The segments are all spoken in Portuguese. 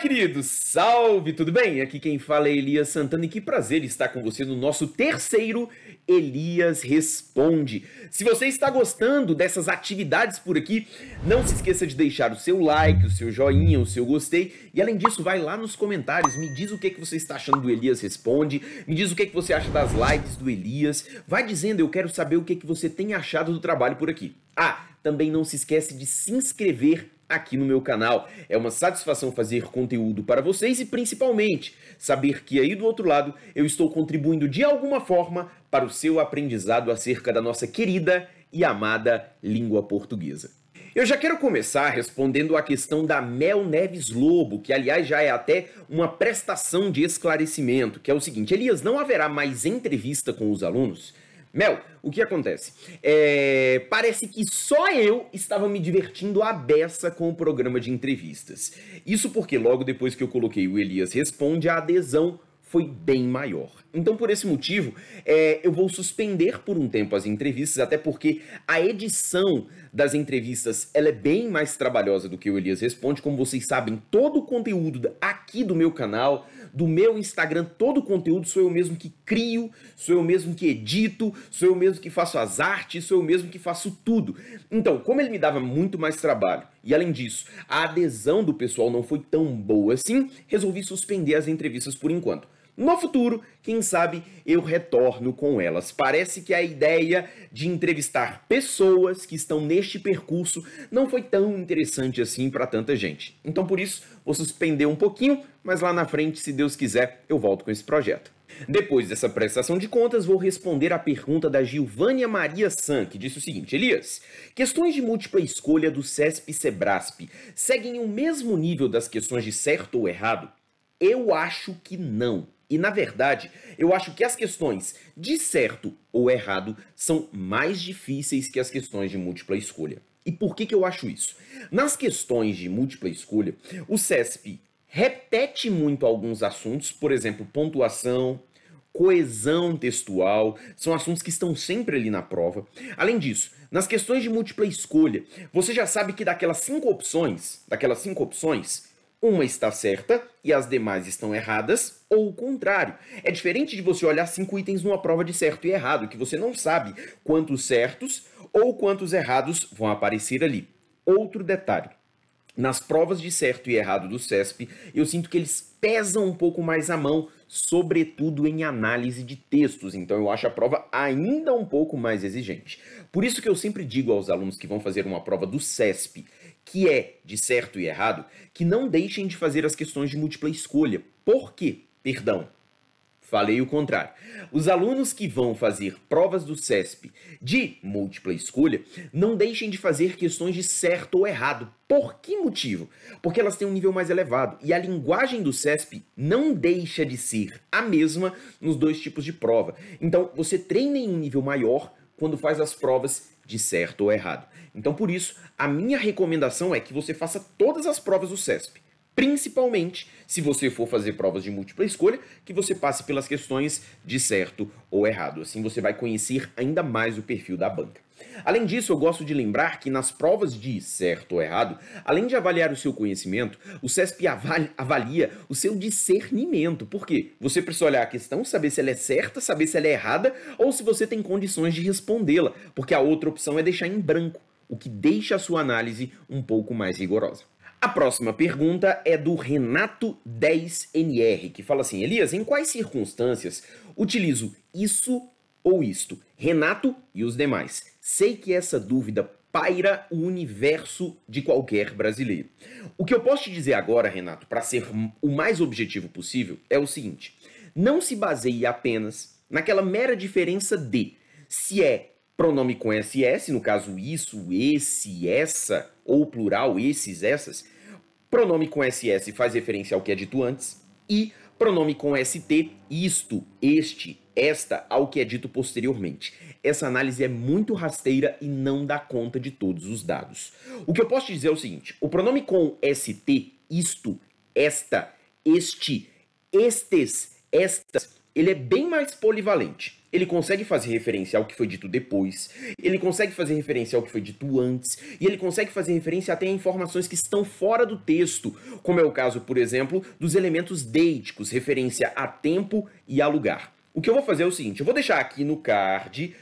Queridos! Salve, tudo bem? Aqui quem fala é Elias Santana e que prazer estar com você no nosso terceiro Elias Responde. Se você está gostando dessas atividades por aqui, não se esqueça de deixar o seu like, o seu joinha, o seu gostei e além disso, vai lá nos comentários, me diz o que, que você está achando do Elias Responde, me diz o que, que você acha das lives do Elias, vai dizendo, eu quero saber o que, que você tem achado do trabalho por aqui. Ah, também não se esquece de se inscrever aqui no meu canal. É uma satisfação fazer conteúdo para vocês e principalmente saber que aí do outro lado eu estou contribuindo de alguma forma para o seu aprendizado acerca da nossa querida e amada língua portuguesa. Eu já quero começar respondendo à questão da Mel Neves Lobo, que aliás já é até uma prestação de esclarecimento, que é o seguinte: Elias, não haverá mais entrevista com os alunos? Mel, o que acontece? É, parece que só eu estava me divertindo à beça com o programa de entrevistas. Isso porque logo depois que eu coloquei o Elias Responde, a adesão foi bem maior. Então, por esse motivo, é, eu vou suspender por um tempo as entrevistas, até porque a edição das entrevistas ela é bem mais trabalhosa do que o Elias Responde. Como vocês sabem, todo o conteúdo aqui do meu canal, do meu Instagram, todo o conteúdo sou eu mesmo que crio, sou eu mesmo que edito, sou eu mesmo que faço as artes, sou eu mesmo que faço tudo. Então, como ele me dava muito mais trabalho, e além disso, a adesão do pessoal não foi tão boa assim, resolvi suspender as entrevistas por enquanto. No futuro, quem sabe eu retorno com elas. Parece que a ideia de entrevistar pessoas que estão neste percurso não foi tão interessante assim para tanta gente. Então, por isso, vou suspender um pouquinho, mas lá na frente, se Deus quiser, eu volto com esse projeto. Depois dessa prestação de contas, vou responder a pergunta da Gilvânia Maria San, que disse o seguinte: Elias, questões de múltipla escolha do CESP e SEBRASP seguem o mesmo nível das questões de certo ou errado? Eu acho que não. E na verdade, eu acho que as questões de certo ou errado são mais difíceis que as questões de múltipla escolha. E por que, que eu acho isso? Nas questões de múltipla escolha, o CESP repete muito alguns assuntos, por exemplo, pontuação, coesão textual, são assuntos que estão sempre ali na prova. Além disso, nas questões de múltipla escolha, você já sabe que daquelas cinco opções, daquelas cinco opções, uma está certa e as demais estão erradas, ou o contrário. É diferente de você olhar cinco itens numa prova de certo e errado, que você não sabe quantos certos ou quantos errados vão aparecer ali. Outro detalhe. Nas provas de certo e errado do CESP, eu sinto que eles pesam um pouco mais a mão, sobretudo em análise de textos. Então eu acho a prova ainda um pouco mais exigente. Por isso que eu sempre digo aos alunos que vão fazer uma prova do CESP que é de certo e errado, que não deixem de fazer as questões de múltipla escolha. Por quê? Perdão. Falei o contrário. Os alunos que vão fazer provas do CESP de múltipla escolha não deixem de fazer questões de certo ou errado. Por que motivo? Porque elas têm um nível mais elevado e a linguagem do CESP não deixa de ser a mesma nos dois tipos de prova. Então, você treina em um nível maior quando faz as provas de certo ou errado. Então, por isso, a minha recomendação é que você faça todas as provas do CESP. Principalmente se você for fazer provas de múltipla escolha, que você passe pelas questões de certo ou errado. Assim você vai conhecer ainda mais o perfil da banca. Além disso, eu gosto de lembrar que nas provas de certo ou errado, além de avaliar o seu conhecimento, o CESP avalia o seu discernimento. Por quê? Você precisa olhar a questão, saber se ela é certa, saber se ela é errada ou se você tem condições de respondê-la, porque a outra opção é deixar em branco, o que deixa a sua análise um pouco mais rigorosa. A próxima pergunta é do Renato 10NR, que fala assim: Elias, em quais circunstâncias utilizo isso ou isto? Renato e os demais. Sei que essa dúvida paira o universo de qualquer brasileiro. O que eu posso te dizer agora, Renato, para ser o mais objetivo possível, é o seguinte: não se baseie apenas naquela mera diferença de se é pronome com SS, no caso isso, esse, essa, ou plural, esses, essas. Pronome com SS faz referência ao que é dito antes. E pronome com ST, isto, este, esta, ao que é dito posteriormente. Essa análise é muito rasteira e não dá conta de todos os dados. O que eu posso te dizer é o seguinte: o pronome com ST, isto, esta, este, estes, estas, ele é bem mais polivalente. Ele consegue fazer referência ao que foi dito depois, ele consegue fazer referência ao que foi dito antes, e ele consegue fazer referência até a informações que estão fora do texto, como é o caso, por exemplo, dos elementos deíticos, referência a tempo e a lugar. O que eu vou fazer é o seguinte, eu vou deixar aqui no card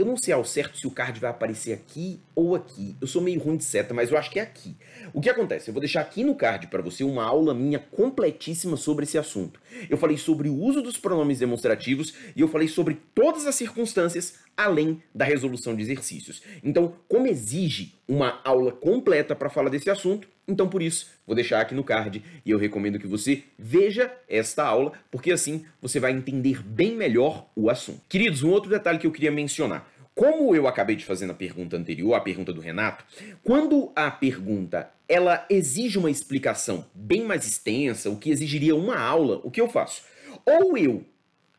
eu não sei ao certo se o card vai aparecer aqui ou aqui. Eu sou meio ruim de seta, mas eu acho que é aqui. O que acontece? Eu vou deixar aqui no card para você uma aula minha completíssima sobre esse assunto. Eu falei sobre o uso dos pronomes demonstrativos e eu falei sobre todas as circunstâncias além da resolução de exercícios. Então, como exige uma aula completa para falar desse assunto, então por isso vou deixar aqui no card e eu recomendo que você veja esta aula, porque assim você vai entender bem melhor o assunto. Queridos, um outro detalhe que eu queria mencionar. Como eu acabei de fazer na pergunta anterior, a pergunta do Renato, quando a pergunta ela exige uma explicação bem mais extensa, o que exigiria uma aula, o que eu faço? Ou eu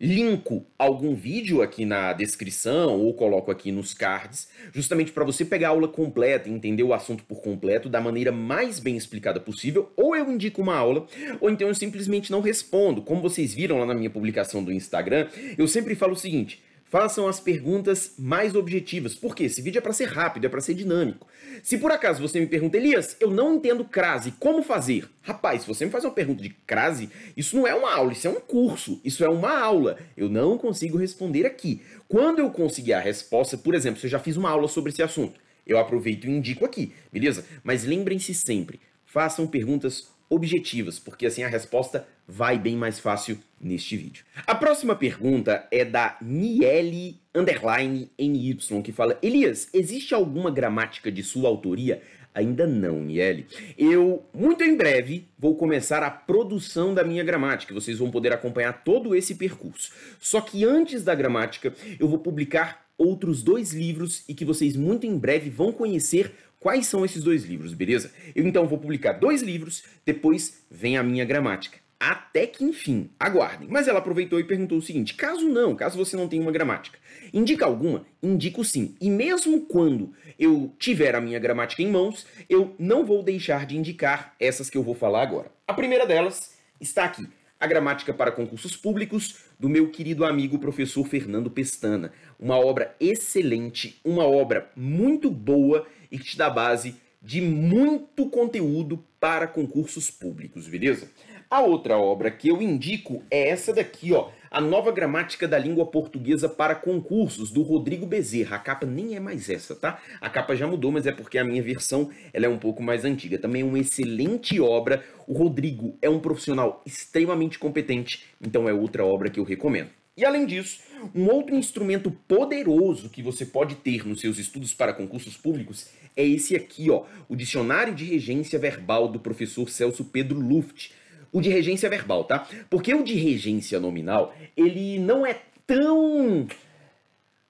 linko algum vídeo aqui na descrição ou coloco aqui nos cards, justamente para você pegar a aula completa e entender o assunto por completo da maneira mais bem explicada possível, ou eu indico uma aula, ou então eu simplesmente não respondo. Como vocês viram lá na minha publicação do Instagram, eu sempre falo o seguinte: Façam as perguntas mais objetivas. Por quê? Esse vídeo é para ser rápido, é para ser dinâmico. Se por acaso você me pergunta, Elias, eu não entendo crase, como fazer? Rapaz, se você me faz uma pergunta de crase, isso não é uma aula, isso é um curso, isso é uma aula. Eu não consigo responder aqui. Quando eu conseguir a resposta, por exemplo, se eu já fiz uma aula sobre esse assunto, eu aproveito e indico aqui, beleza? Mas lembrem-se sempre, façam perguntas objetivas, porque assim a resposta vai bem mais fácil neste vídeo. A próxima pergunta é da Niele underline NY, que fala: Elias, existe alguma gramática de sua autoria? Ainda não, Niele. Eu, muito em breve, vou começar a produção da minha gramática. Vocês vão poder acompanhar todo esse percurso. Só que antes da gramática, eu vou publicar outros dois livros e que vocês muito em breve vão conhecer quais são esses dois livros, beleza? Eu então vou publicar dois livros, depois vem a minha gramática. Até que enfim, aguardem. Mas ela aproveitou e perguntou o seguinte: caso não, caso você não tenha uma gramática, indica alguma? Indico sim. E mesmo quando eu tiver a minha gramática em mãos, eu não vou deixar de indicar essas que eu vou falar agora. A primeira delas está aqui a Gramática para Concursos Públicos, do meu querido amigo professor Fernando Pestana. Uma obra excelente, uma obra muito boa e que te dá base de muito conteúdo para concursos públicos, beleza? A outra obra que eu indico é essa daqui, ó, A Nova Gramática da Língua Portuguesa para Concursos, do Rodrigo Bezerra. A capa nem é mais essa, tá? A capa já mudou, mas é porque a minha versão ela é um pouco mais antiga. Também é uma excelente obra. O Rodrigo é um profissional extremamente competente, então é outra obra que eu recomendo. E além disso, um outro instrumento poderoso que você pode ter nos seus estudos para concursos públicos é esse aqui, ó, o Dicionário de Regência Verbal do professor Celso Pedro Luft o de regência verbal, tá? Porque o de regência nominal, ele não é tão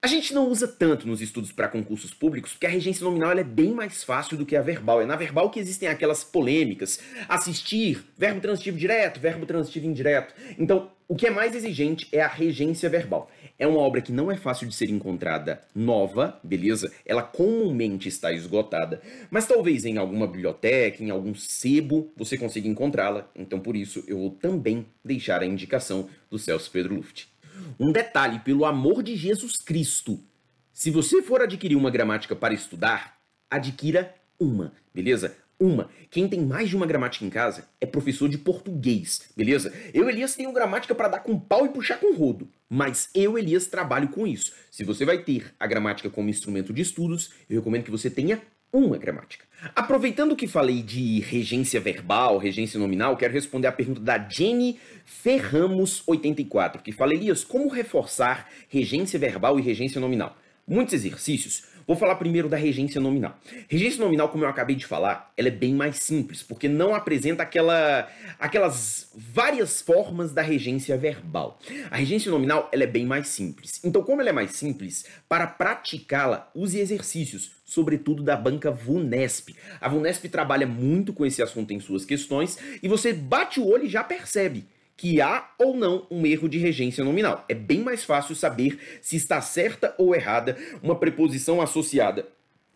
a gente não usa tanto nos estudos para concursos públicos, porque a regência nominal é bem mais fácil do que a verbal. É na verbal que existem aquelas polêmicas. Assistir, verbo transitivo direto, verbo transitivo indireto. Então, o que é mais exigente é a regência verbal. É uma obra que não é fácil de ser encontrada nova, beleza? Ela comumente está esgotada, mas talvez em alguma biblioteca, em algum sebo, você consiga encontrá-la. Então, por isso, eu vou também deixar a indicação do Celso Pedro Luft. Um detalhe, pelo amor de Jesus Cristo, se você for adquirir uma gramática para estudar, adquira uma, beleza? Uma. Quem tem mais de uma gramática em casa é professor de português, beleza? Eu, Elias, tenho gramática para dar com pau e puxar com rodo, mas eu, Elias, trabalho com isso. Se você vai ter a gramática como instrumento de estudos, eu recomendo que você tenha uma gramática. Aproveitando que falei de regência verbal, regência nominal, quero responder a pergunta da Jenny Ferramos84, que fala, Elias, como reforçar regência verbal e regência nominal? Muitos exercícios. Vou falar primeiro da regência nominal. Regência nominal, como eu acabei de falar, ela é bem mais simples, porque não apresenta aquela, aquelas várias formas da regência verbal. A regência nominal ela é bem mais simples. Então, como ela é mais simples, para praticá-la, use exercícios, sobretudo da banca VUNESP. A VUNESP trabalha muito com esse assunto em suas questões e você bate o olho e já percebe que há ou não um erro de regência nominal. É bem mais fácil saber se está certa ou errada uma preposição associada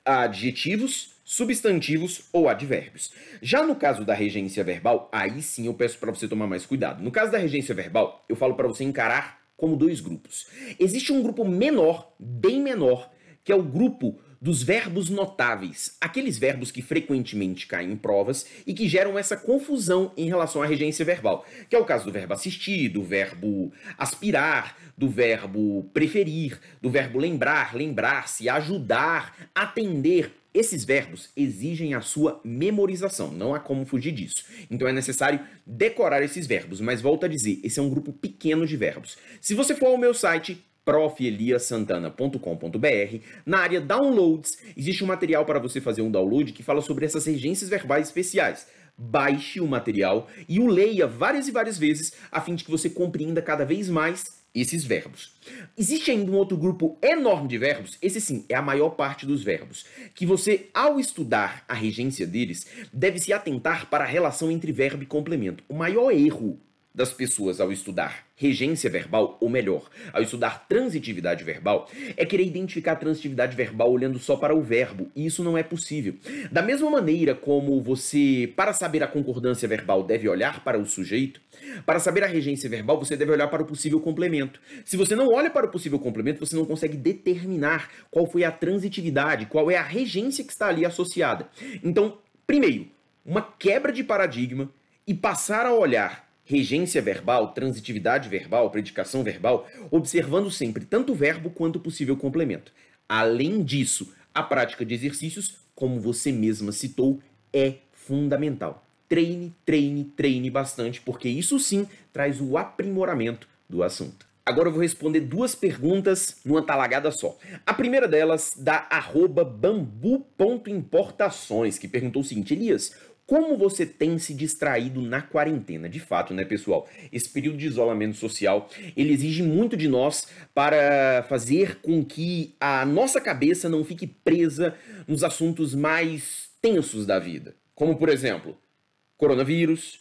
a adjetivos, substantivos ou advérbios. Já no caso da regência verbal, aí sim eu peço para você tomar mais cuidado. No caso da regência verbal, eu falo para você encarar como dois grupos. Existe um grupo menor, bem menor, que é o grupo dos verbos notáveis, aqueles verbos que frequentemente caem em provas e que geram essa confusão em relação à regência verbal, que é o caso do verbo assistir, do verbo aspirar, do verbo preferir, do verbo lembrar, lembrar-se, ajudar, atender. Esses verbos exigem a sua memorização, não há como fugir disso. Então é necessário decorar esses verbos, mas volto a dizer, esse é um grupo pequeno de verbos. Se você for ao meu site profeliasantana.com.br. Na área Downloads, existe um material para você fazer um download que fala sobre essas regências verbais especiais. Baixe o material e o leia várias e várias vezes a fim de que você compreenda cada vez mais esses verbos. Existe ainda um outro grupo enorme de verbos, esse sim é a maior parte dos verbos, que você, ao estudar a regência deles, deve se atentar para a relação entre verbo e complemento. O maior erro das pessoas ao estudar regência verbal, ou melhor, ao estudar transitividade verbal, é querer identificar a transitividade verbal olhando só para o verbo, e isso não é possível. Da mesma maneira como você, para saber a concordância verbal, deve olhar para o sujeito, para saber a regência verbal, você deve olhar para o possível complemento. Se você não olha para o possível complemento, você não consegue determinar qual foi a transitividade, qual é a regência que está ali associada. Então, primeiro, uma quebra de paradigma e passar a olhar regência verbal, transitividade verbal, predicação verbal, observando sempre tanto o verbo quanto o possível complemento. Além disso, a prática de exercícios, como você mesma citou, é fundamental. Treine, treine, treine bastante, porque isso sim traz o aprimoramento do assunto. Agora eu vou responder duas perguntas numa talagada só. A primeira delas da bambu.importações, que perguntou o seguinte: Elias, como você tem se distraído na quarentena? De fato, né, pessoal? Esse período de isolamento social, ele exige muito de nós para fazer com que a nossa cabeça não fique presa nos assuntos mais tensos da vida. Como, por exemplo, coronavírus,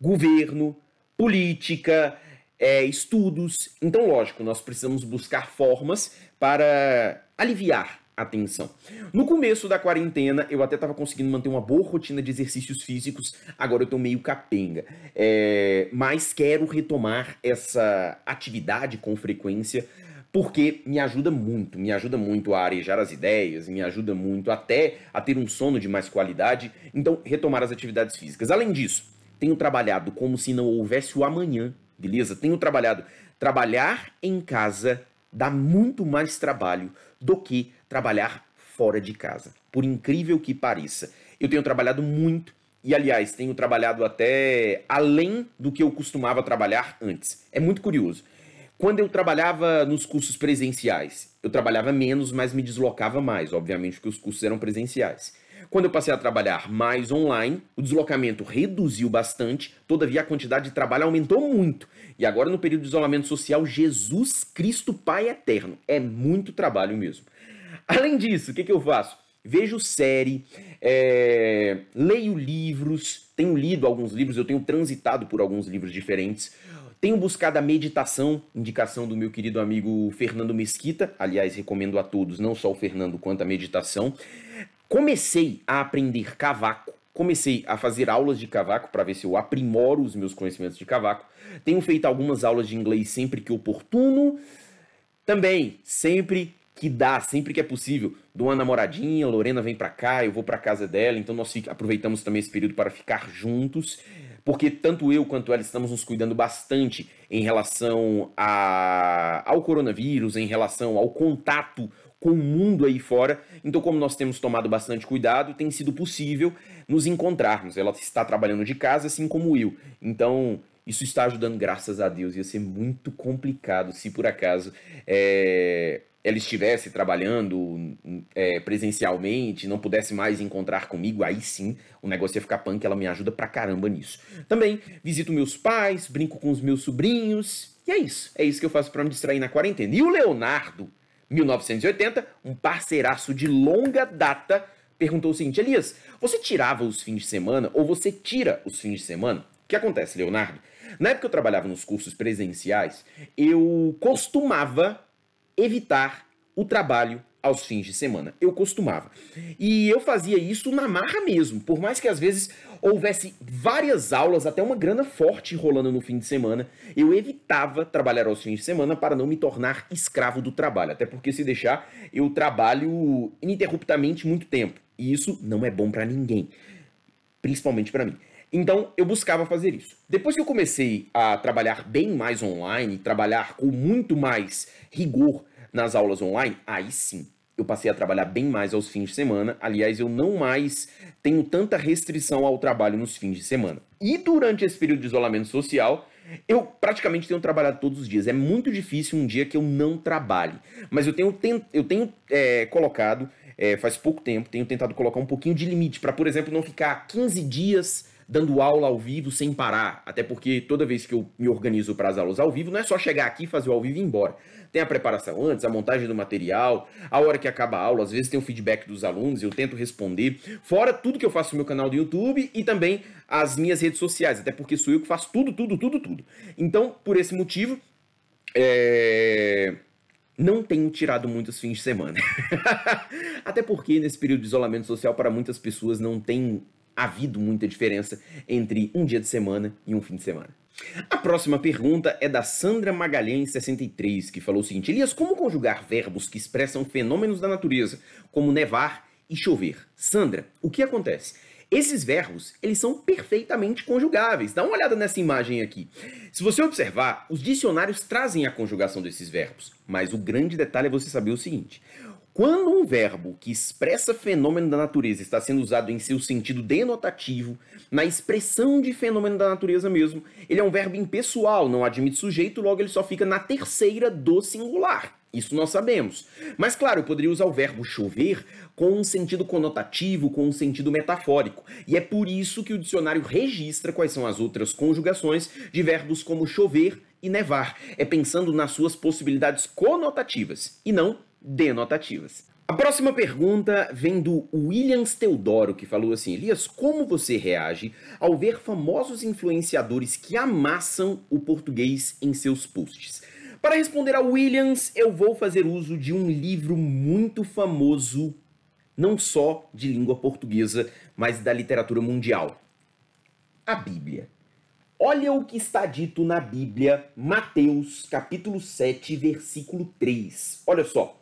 governo, política, é, estudos. Então, lógico, nós precisamos buscar formas para aliviar atenção. No começo da quarentena, eu até estava conseguindo manter uma boa rotina de exercícios físicos, agora eu tô meio capenga. É, mas quero retomar essa atividade com frequência, porque me ajuda muito, me ajuda muito a arejar as ideias, me ajuda muito até a ter um sono de mais qualidade, então retomar as atividades físicas. Além disso, tenho trabalhado como se não houvesse o amanhã, beleza? Tenho trabalhado. Trabalhar em casa dá muito mais trabalho do que trabalhar fora de casa. Por incrível que pareça. Eu tenho trabalhado muito e, aliás, tenho trabalhado até além do que eu costumava trabalhar antes. É muito curioso. Quando eu trabalhava nos cursos presenciais, eu trabalhava menos, mas me deslocava mais, obviamente, porque os cursos eram presenciais. Quando eu passei a trabalhar mais online, o deslocamento reduziu bastante, todavia a quantidade de trabalho aumentou muito. E agora, no período de isolamento social, Jesus Cristo Pai Eterno. É muito trabalho mesmo. Além disso, o que, que eu faço? Vejo série, é, leio livros, tenho lido alguns livros, eu tenho transitado por alguns livros diferentes. Tenho buscado a meditação, indicação do meu querido amigo Fernando Mesquita. Aliás, recomendo a todos, não só o Fernando, quanto a meditação. Comecei a aprender cavaco. Comecei a fazer aulas de cavaco para ver se eu aprimoro os meus conhecimentos de cavaco. Tenho feito algumas aulas de inglês sempre que oportuno. Também, sempre que dá, sempre que é possível, dou uma namoradinha, Lorena vem para cá, eu vou para casa dela, então nós aproveitamos também esse período para ficar juntos, porque tanto eu quanto ela estamos nos cuidando bastante em relação a, ao coronavírus, em relação ao contato com o mundo aí fora. Então, como nós temos tomado bastante cuidado, tem sido possível nos encontrarmos. Ela está trabalhando de casa, assim como eu. Então, isso está ajudando, graças a Deus. Ia ser muito complicado se por acaso é, ela estivesse trabalhando é, presencialmente, não pudesse mais encontrar comigo, aí sim o negócio ia ficar punk, ela me ajuda pra caramba nisso. Também visito meus pais, brinco com os meus sobrinhos, e é isso. É isso que eu faço para me distrair na quarentena. E o Leonardo, 1980, um parceiraço de longa data, perguntou o seguinte: Elias, você tirava os fins de semana ou você tira os fins de semana? O que acontece, Leonardo? Na época que eu trabalhava nos cursos presenciais, eu costumava evitar o trabalho aos fins de semana. Eu costumava. E eu fazia isso na marra mesmo, por mais que às vezes houvesse várias aulas, até uma grana forte rolando no fim de semana, eu evitava trabalhar aos fins de semana para não me tornar escravo do trabalho. Até porque se deixar, eu trabalho ininterruptamente muito tempo. E isso não é bom para ninguém, principalmente para mim. Então eu buscava fazer isso. Depois que eu comecei a trabalhar bem mais online, trabalhar com muito mais rigor nas aulas online, aí sim eu passei a trabalhar bem mais aos fins de semana. Aliás, eu não mais tenho tanta restrição ao trabalho nos fins de semana. E durante esse período de isolamento social, eu praticamente tenho trabalhado todos os dias. É muito difícil um dia que eu não trabalhe. Mas eu tenho, eu tenho é, colocado, é, faz pouco tempo, tenho tentado colocar um pouquinho de limite para, por exemplo, não ficar 15 dias dando aula ao vivo sem parar. Até porque toda vez que eu me organizo para as aulas ao vivo, não é só chegar aqui, fazer o ao vivo e ir embora. Tem a preparação antes, a montagem do material, a hora que acaba a aula, às vezes tem o feedback dos alunos, eu tento responder. Fora tudo que eu faço no meu canal do YouTube e também as minhas redes sociais, até porque sou eu que faço tudo, tudo, tudo, tudo. Então, por esse motivo, é não tenho tirado muitos fins de semana. Até porque nesse período de isolamento social, para muitas pessoas não tem havido muita diferença entre um dia de semana e um fim de semana. A próxima pergunta é da Sandra Magalhães 63, que falou o seguinte: Elias, como conjugar verbos que expressam fenômenos da natureza, como nevar e chover? Sandra, o que acontece? Esses verbos, eles são perfeitamente conjugáveis. Dá uma olhada nessa imagem aqui. Se você observar, os dicionários trazem a conjugação desses verbos, mas o grande detalhe é você saber o seguinte: quando um verbo que expressa fenômeno da natureza está sendo usado em seu sentido denotativo, na expressão de fenômeno da natureza mesmo, ele é um verbo impessoal, não admite sujeito, logo ele só fica na terceira do singular. Isso nós sabemos. Mas claro, eu poderia usar o verbo chover com um sentido conotativo, com um sentido metafórico. E é por isso que o dicionário registra quais são as outras conjugações de verbos como chover e nevar. É pensando nas suas possibilidades conotativas e não denotativas. A próxima pergunta vem do Williams Teodoro, que falou assim: Elias, como você reage ao ver famosos influenciadores que amassam o português em seus posts? Para responder ao Williams, eu vou fazer uso de um livro muito famoso, não só de língua portuguesa, mas da literatura mundial: a Bíblia. Olha o que está dito na Bíblia, Mateus, capítulo 7, versículo 3. Olha só.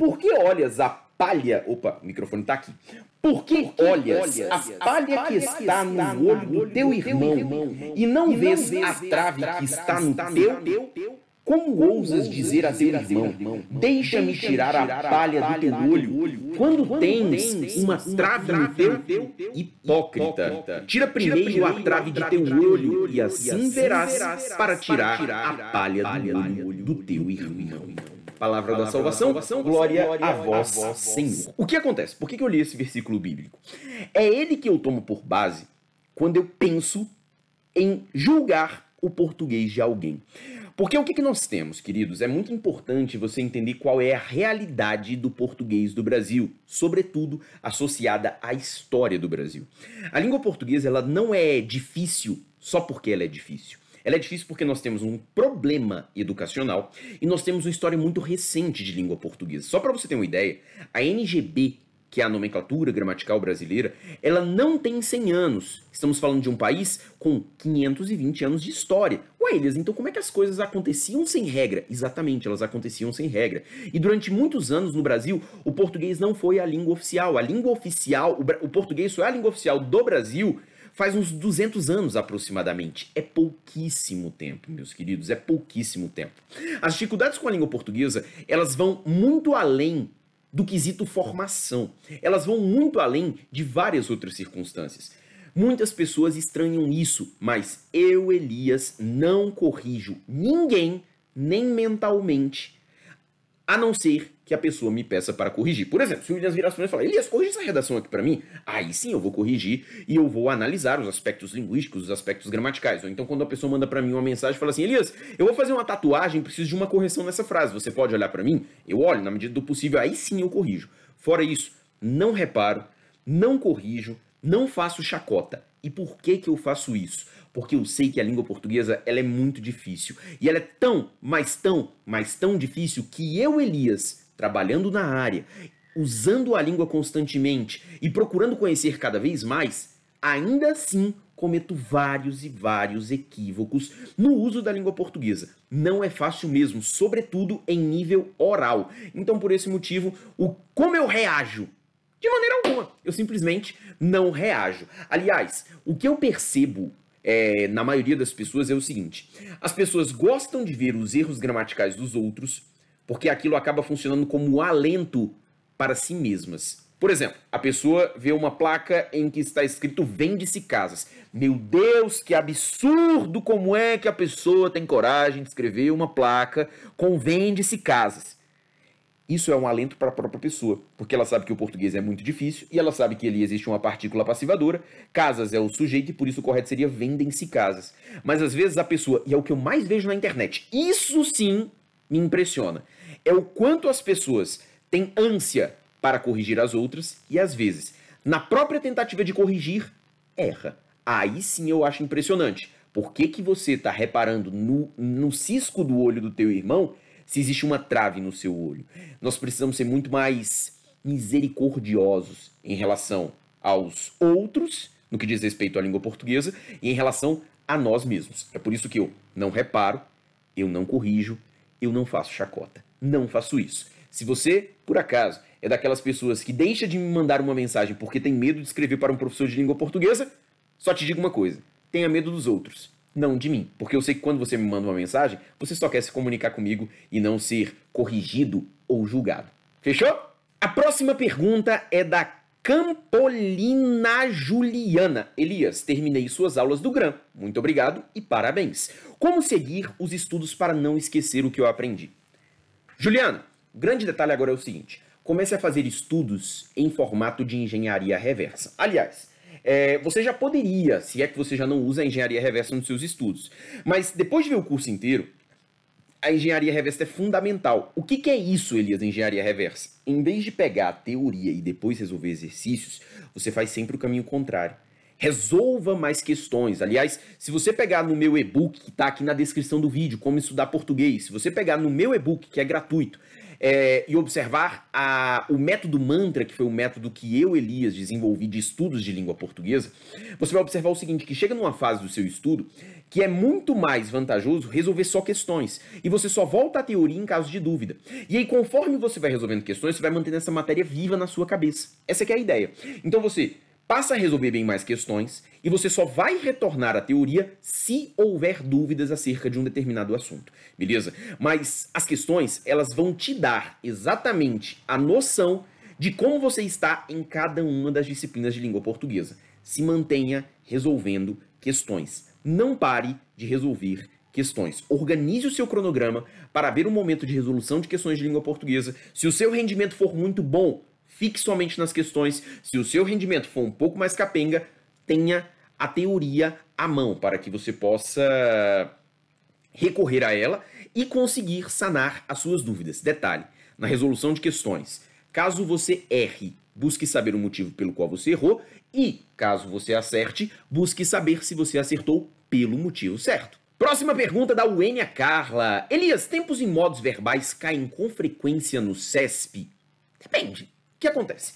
Por que olhas a palha. Opa, o microfone tá aqui. Por que, olhas, a palha que está no olho do teu irmão, irmão e não vês a trave que está no teu? Como ousas dizer a teu irmão, deixa-me tirar a palha do teu olho, quando tens uma trave no teu? Hipócrita, tira primeiro a trave de teu olho, e assim verás para tirar a palha do olho do teu irmão. Palavra, Palavra da, salvação, da salvação, glória, glória a, vós, a vós, Senhor. O que acontece? Por que eu li esse versículo bíblico? É ele que eu tomo por base quando eu penso em julgar o português de alguém. Porque o que, que nós temos, queridos? É muito importante você entender qual é a realidade do português do Brasil, sobretudo associada à história do Brasil. A língua portuguesa ela não é difícil só porque ela é difícil. Ela é difícil porque nós temos um problema educacional e nós temos uma história muito recente de língua portuguesa. Só para você ter uma ideia, a NGB, que é a nomenclatura gramatical brasileira, ela não tem 100 anos. Estamos falando de um país com 520 anos de história. Ué, Elias, então como é que as coisas aconteciam sem regra? Exatamente, elas aconteciam sem regra. E durante muitos anos no Brasil, o português não foi a língua oficial. A língua oficial, o, o português só é a língua oficial do Brasil faz uns 200 anos aproximadamente. É pouquíssimo tempo, meus queridos, é pouquíssimo tempo. As dificuldades com a língua portuguesa, elas vão muito além do quesito formação. Elas vão muito além de várias outras circunstâncias. Muitas pessoas estranham isso, mas eu, Elias, não corrijo ninguém, nem mentalmente, a não ser que a pessoa me peça para corrigir. Por exemplo, se o Williams virar para mim e falar, Elias, corrija essa redação aqui para mim, aí sim eu vou corrigir e eu vou analisar os aspectos linguísticos, os aspectos gramaticais. Ou então quando a pessoa manda para mim uma mensagem e fala assim, Elias, eu vou fazer uma tatuagem, preciso de uma correção nessa frase, você pode olhar para mim? Eu olho, na medida do possível, aí sim eu corrijo. Fora isso, não reparo, não corrijo, não faço chacota. E por que que eu faço isso? Porque eu sei que a língua portuguesa ela é muito difícil. E ela é tão, mas tão, mas tão difícil que eu, Elias, trabalhando na área, usando a língua constantemente e procurando conhecer cada vez mais, ainda assim cometo vários e vários equívocos no uso da língua portuguesa. Não é fácil mesmo, sobretudo em nível oral. Então, por esse motivo, o como eu reajo? De maneira alguma. Eu simplesmente não reajo. Aliás, o que eu percebo é, na maioria das pessoas é o seguinte: as pessoas gostam de ver os erros gramaticais dos outros, porque aquilo acaba funcionando como alento para si mesmas. Por exemplo, a pessoa vê uma placa em que está escrito vende-se casas. Meu Deus, que absurdo! Como é que a pessoa tem coragem de escrever uma placa com vende-se casas? Isso é um alento para a própria pessoa, porque ela sabe que o português é muito difícil e ela sabe que ali existe uma partícula passivadora, casas é o sujeito e por isso o correto seria vendem-se casas. Mas às vezes a pessoa, e é o que eu mais vejo na internet, isso sim me impressiona, é o quanto as pessoas têm ânsia para corrigir as outras e, às vezes, na própria tentativa de corrigir, erra. Aí sim eu acho impressionante. Por que, que você está reparando no, no cisco do olho do teu irmão se existe uma trave no seu olho? Nós precisamos ser muito mais misericordiosos em relação aos outros, no que diz respeito à língua portuguesa, e em relação a nós mesmos. É por isso que eu não reparo, eu não corrijo, eu não faço chacota. Não faço isso. Se você, por acaso, é daquelas pessoas que deixa de me mandar uma mensagem porque tem medo de escrever para um professor de língua portuguesa, só te digo uma coisa: tenha medo dos outros, não de mim. Porque eu sei que quando você me manda uma mensagem, você só quer se comunicar comigo e não ser corrigido ou julgado. Fechou? A próxima pergunta é da Campolina Juliana. Elias, terminei suas aulas do GRAM. Muito obrigado e parabéns. Como seguir os estudos para não esquecer o que eu aprendi? Juliana, o grande detalhe agora é o seguinte: comece a fazer estudos em formato de engenharia reversa. Aliás, é, você já poderia, se é que você já não usa a engenharia reversa nos seus estudos, mas depois de ver o curso inteiro, a engenharia reversa é fundamental. O que, que é isso, Elias, engenharia reversa? Em vez de pegar a teoria e depois resolver exercícios, você faz sempre o caminho contrário. Resolva mais questões. Aliás, se você pegar no meu e-book, que está aqui na descrição do vídeo, Como Estudar Português, se você pegar no meu e-book, que é gratuito, é, e observar a, o método mantra, que foi o método que eu, Elias, desenvolvi de estudos de língua portuguesa, você vai observar o seguinte, que chega numa fase do seu estudo que é muito mais vantajoso resolver só questões. E você só volta à teoria em caso de dúvida. E aí, conforme você vai resolvendo questões, você vai mantendo essa matéria viva na sua cabeça. Essa é a ideia. Então você passa a resolver bem mais questões e você só vai retornar à teoria se houver dúvidas acerca de um determinado assunto, beleza? Mas as questões, elas vão te dar exatamente a noção de como você está em cada uma das disciplinas de língua portuguesa. Se mantenha resolvendo questões. Não pare de resolver questões. Organize o seu cronograma para ver o momento de resolução de questões de língua portuguesa. Se o seu rendimento for muito bom, fique somente nas questões. Se o seu rendimento for um pouco mais capenga, tenha a teoria à mão para que você possa recorrer a ela e conseguir sanar as suas dúvidas. Detalhe: na resolução de questões, caso você erre, busque saber o motivo pelo qual você errou e, caso você acerte, busque saber se você acertou pelo motivo certo. Próxima pergunta da Uênia Carla. Elias, tempos e modos verbais caem com frequência no CESP? Depende que acontece?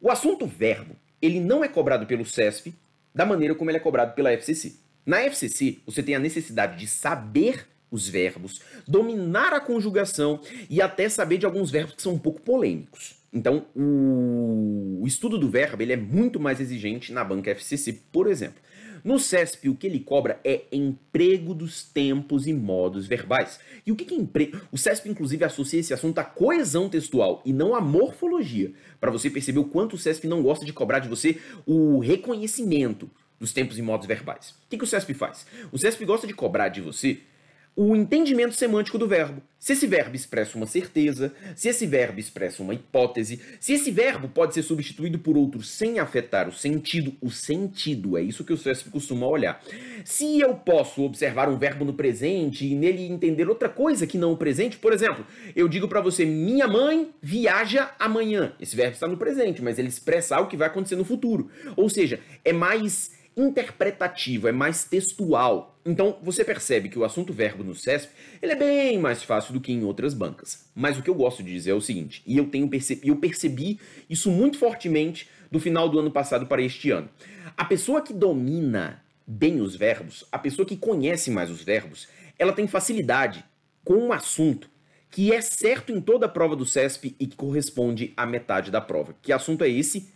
O assunto verbo, ele não é cobrado pelo CESP da maneira como ele é cobrado pela FCC. Na FCC, você tem a necessidade de saber os verbos, dominar a conjugação e até saber de alguns verbos que são um pouco polêmicos. Então, o, estudo do verbo ele é muito mais exigente na banca FCC, por exemplo. No CESP, o que ele cobra é emprego dos tempos e modos verbais. E o que, que emprego? O CESP, inclusive, associa esse assunto à coesão textual e não à morfologia, para você perceber o quanto o CESP não gosta de cobrar de você o reconhecimento dos tempos e modos verbais. O que, que o CESP faz? O CESP gosta de cobrar de você o entendimento semântico do verbo. Se esse verbo expressa uma certeza, se esse verbo expressa uma hipótese, se esse verbo pode ser substituído por outro sem afetar o sentido, o sentido, é isso que o CESP costuma olhar. Se eu posso observar um verbo no presente e nele entender outra coisa que não o presente, por exemplo, eu digo para você, minha mãe viaja amanhã. Esse verbo está no presente, mas ele expressa algo que vai acontecer no futuro. Ou seja, é mais interpretativo, é mais textual. Então você percebe que o assunto verbo no CESP ele é bem mais fácil do que em outras bancas. Mas o que eu gosto de dizer é o seguinte, e eu tenho percebi, eu percebi isso muito fortemente do final do ano passado para este ano. A pessoa que domina bem os verbos, a pessoa que conhece mais os verbos, ela tem facilidade com um assunto que é certo em toda a prova do CESP e que corresponde à metade da prova. Que assunto é esse?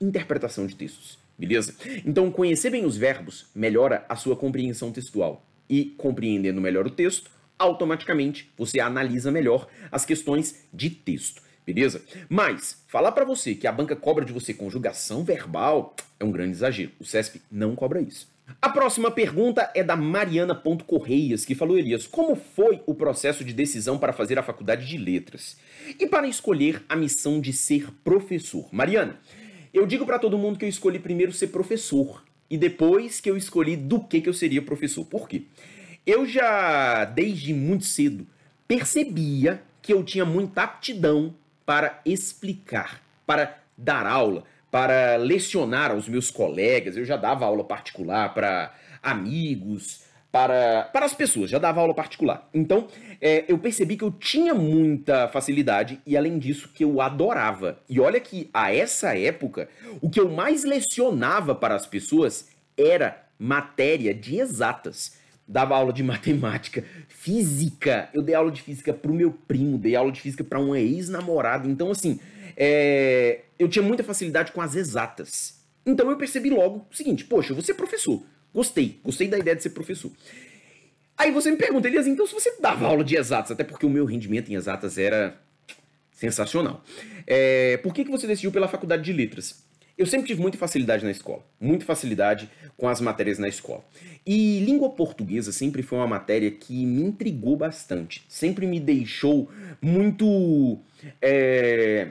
Interpretação de textos. Beleza? Então, conhecer bem os verbos melhora a sua compreensão textual. E compreendendo melhor o texto, automaticamente você analisa melhor as questões de texto. Beleza? Mas, falar para você que a banca cobra de você conjugação verbal é um grande exagero. O CESP não cobra isso. A próxima pergunta é da Mariana Correias, que falou, Elias, como foi o processo de decisão para fazer a faculdade de letras? E para escolher a missão de ser professor? Mariana, eu digo para todo mundo que eu escolhi primeiro ser professor e depois que eu escolhi do que, que eu seria professor. Por quê? Eu já, desde muito cedo, percebia que eu tinha muita aptidão para explicar, para dar aula, para lecionar aos meus colegas. Eu já dava aula particular para amigos, para, para as pessoas, já dava aula particular. Então, é, eu percebi que eu tinha muita facilidade e, além disso, que eu adorava. E olha que, a essa época, o que eu mais lecionava para as pessoas era matéria de exatas. Dava aula de matemática, física. Eu dei aula de física para o meu primo, dei aula de física para uma ex-namorada. Então, assim, é, eu tinha muita facilidade com as exatas. Então eu percebi logo o seguinte: poxa, eu vou ser professor. Gostei, gostei da ideia de ser professor. Aí você me pergunta, Elias, então se você dava aula de exatas, até porque o meu rendimento em exatas era sensacional. É, por que, que você decidiu pela faculdade de letras? Eu sempre tive muita facilidade na escola, muita facilidade com as matérias na escola. E língua portuguesa sempre foi uma matéria que me intrigou bastante, sempre me deixou muito. É,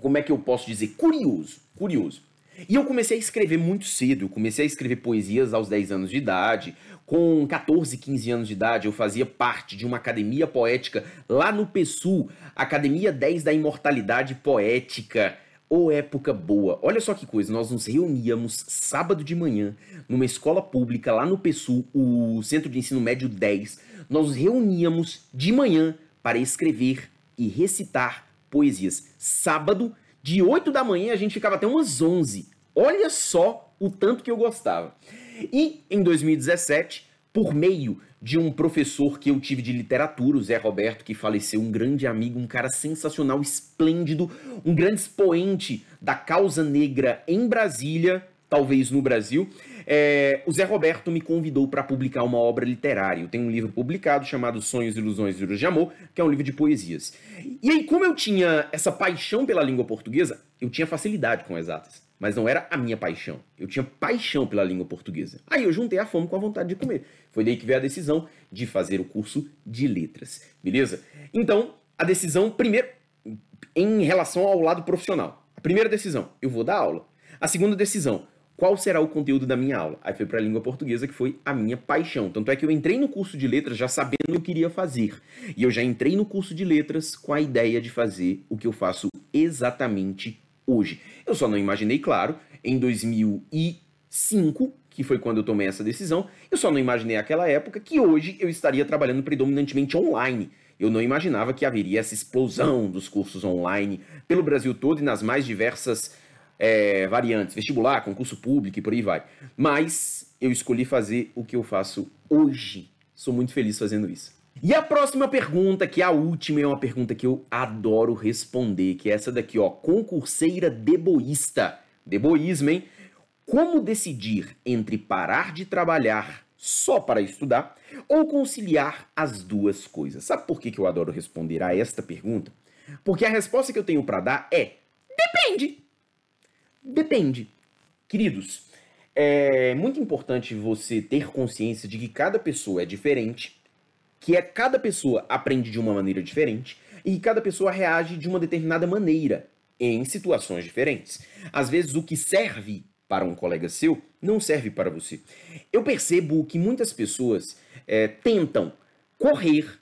como é que eu posso dizer? Curioso, curioso. E eu comecei a escrever muito cedo, eu comecei a escrever poesias aos 10 anos de idade. Com 14, 15 anos de idade, eu fazia parte de uma academia poética lá no PSU, Academia 10 da Imortalidade Poética. Ô, época boa. Olha só que coisa, nós nos reuníamos sábado de manhã numa escola pública lá no PSU, o Centro de Ensino Médio 10. Nós nos reuníamos de manhã para escrever e recitar poesias. Sábado, de 8 da manhã, a gente ficava até umas 11. Olha só o tanto que eu gostava. E em 2017, por meio de um professor que eu tive de literatura, o Zé Roberto, que faleceu, um grande amigo, um cara sensacional, esplêndido, um grande expoente da causa negra em Brasília, talvez no Brasil. É, o Zé Roberto me convidou para publicar uma obra literária. Eu tenho um livro publicado chamado Sonhos, Ilusões e Juros de Amor, que é um livro de poesias. E aí, como eu tinha essa paixão pela língua portuguesa, eu tinha facilidade com exatas. Mas não era a minha paixão. Eu tinha paixão pela língua portuguesa. Aí eu juntei a fome com a vontade de comer. Foi daí que veio a decisão de fazer o curso de letras. Beleza? Então, a decisão, primeiro, em relação ao lado profissional. A primeira decisão, eu vou dar aula. A segunda decisão, qual será o conteúdo da minha aula? Aí foi para a língua portuguesa, que foi a minha paixão. Tanto é que eu entrei no curso de letras já sabendo o que eu queria fazer. E eu já entrei no curso de letras com a ideia de fazer o que eu faço exatamente hoje. Eu só não imaginei, claro, em 2005, que foi quando eu tomei essa decisão, eu só não imaginei aquela época que hoje eu estaria trabalhando predominantemente online. Eu não imaginava que haveria essa explosão dos cursos online pelo Brasil todo e nas mais diversas é, variantes, vestibular, concurso público e por aí vai. Mas eu escolhi fazer o que eu faço hoje. Sou muito feliz fazendo isso. E a próxima pergunta, que é a última, é uma pergunta que eu adoro responder, que é essa daqui, ó, concurseira deboísta. Deboísmo, hein? Como decidir entre parar de trabalhar só para estudar ou conciliar as duas coisas? Sabe por que, que eu adoro responder a esta pergunta? Porque a resposta que eu tenho para dar é: depende. Depende. Queridos, é muito importante você ter consciência de que cada pessoa é diferente, que é cada pessoa aprende de uma maneira diferente e cada pessoa reage de uma determinada maneira em situações diferentes. Às vezes o que serve para um colega seu não serve para você. Eu percebo que muitas pessoas é, tentam correr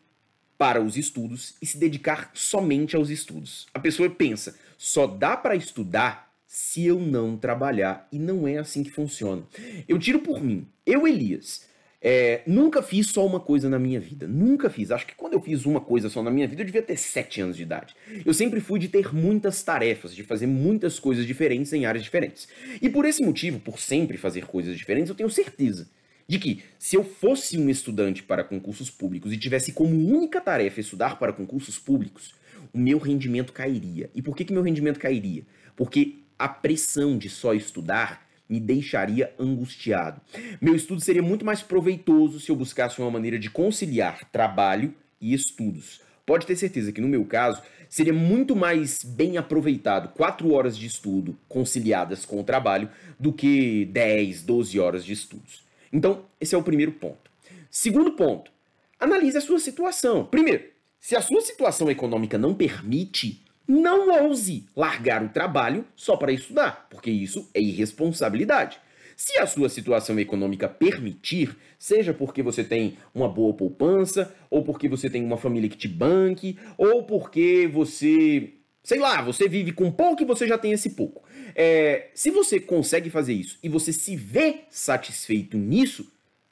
para os estudos e se dedicar somente aos estudos. A pessoa pensa, só dá para estudar se eu não trabalhar. E não é assim que funciona. Eu tiro por mim. Eu, Elias, é, nunca fiz só uma coisa na minha vida. Nunca fiz. Acho que quando eu fiz uma coisa só na minha vida, eu devia ter 7 anos de idade. Eu sempre fui de ter muitas tarefas, de fazer muitas coisas diferentes em áreas diferentes. E por esse motivo, por sempre fazer coisas diferentes, eu tenho certeza de que se eu fosse um estudante para concursos públicos e tivesse como única tarefa estudar para concursos públicos, o meu rendimento cairia. E por que, que meu rendimento cairia? Porque a pressão de só estudar me deixaria angustiado. Meu estudo seria muito mais proveitoso se eu buscasse uma maneira de conciliar trabalho e estudos. Pode ter certeza que no meu caso seria muito mais bem aproveitado quatro horas de estudo conciliadas com o trabalho do que 10, 12 horas de estudos. Então, esse é o primeiro ponto. Segundo ponto, analise a sua situação. Primeiro, se a sua situação econômica não permite, não ouse largar o trabalho só para estudar, porque isso é irresponsabilidade. Se a sua situação econômica permitir, seja porque você tem uma boa poupança, ou porque você tem uma família que te banque, ou porque você, sei lá, você vive com pouco e você já tem esse pouco. É, se você consegue fazer isso e você se vê satisfeito nisso,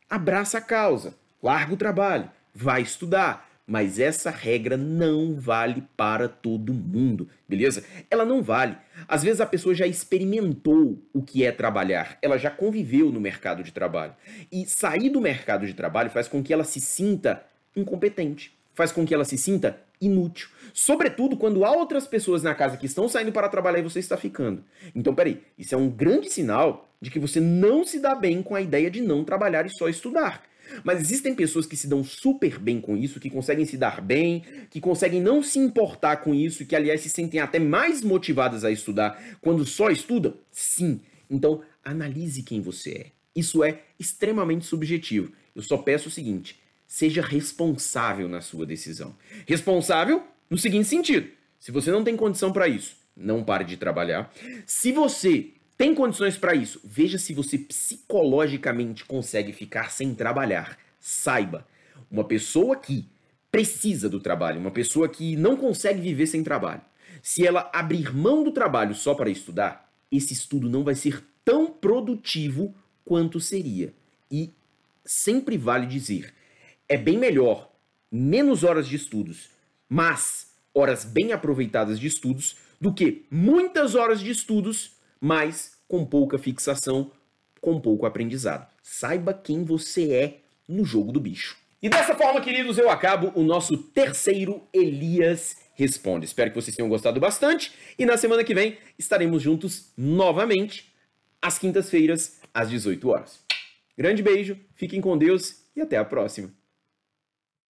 abraça a causa, larga o trabalho, vai estudar, mas essa regra não vale para todo mundo, beleza? Ela não vale. Às vezes a pessoa já experimentou o que é trabalhar, ela já conviveu no mercado de trabalho. E sair do mercado de trabalho faz com que ela se sinta incompetente, faz com que ela se sinta inútil. Sobretudo quando há outras pessoas na casa que estão saindo para trabalhar e você está ficando. Então, peraí, isso é um grande sinal de que você não se dá bem com a ideia de não trabalhar e só estudar. Mas existem pessoas que se dão super bem com isso, que conseguem se dar bem, que conseguem não se importar com isso, que aliás se sentem até mais motivadas a estudar quando só estudam? Sim. Então, analise quem você é. Isso é extremamente subjetivo. Eu só peço o seguinte: seja responsável na sua decisão. Responsável no seguinte sentido: se você não tem condição para isso, não pare de trabalhar. Se você tem condições para isso? Veja se você psicologicamente consegue ficar sem trabalhar. Saiba, uma pessoa que precisa do trabalho, uma pessoa que não consegue viver sem trabalho, se ela abrir mão do trabalho só para estudar, esse estudo não vai ser tão produtivo quanto seria. E sempre vale dizer, é bem melhor menos horas de estudos, mas horas bem aproveitadas de estudos, do que muitas horas de estudos mas com pouca fixação, com pouco aprendizado. Saiba quem você é no jogo do bicho. E dessa forma, queridos, eu acabo o nosso terceiro Elias Responde. Espero que vocês tenham gostado bastante e na semana que vem estaremos juntos novamente, às quintas-feiras, às 18 horas. Grande beijo, fiquem com Deus e até a próxima.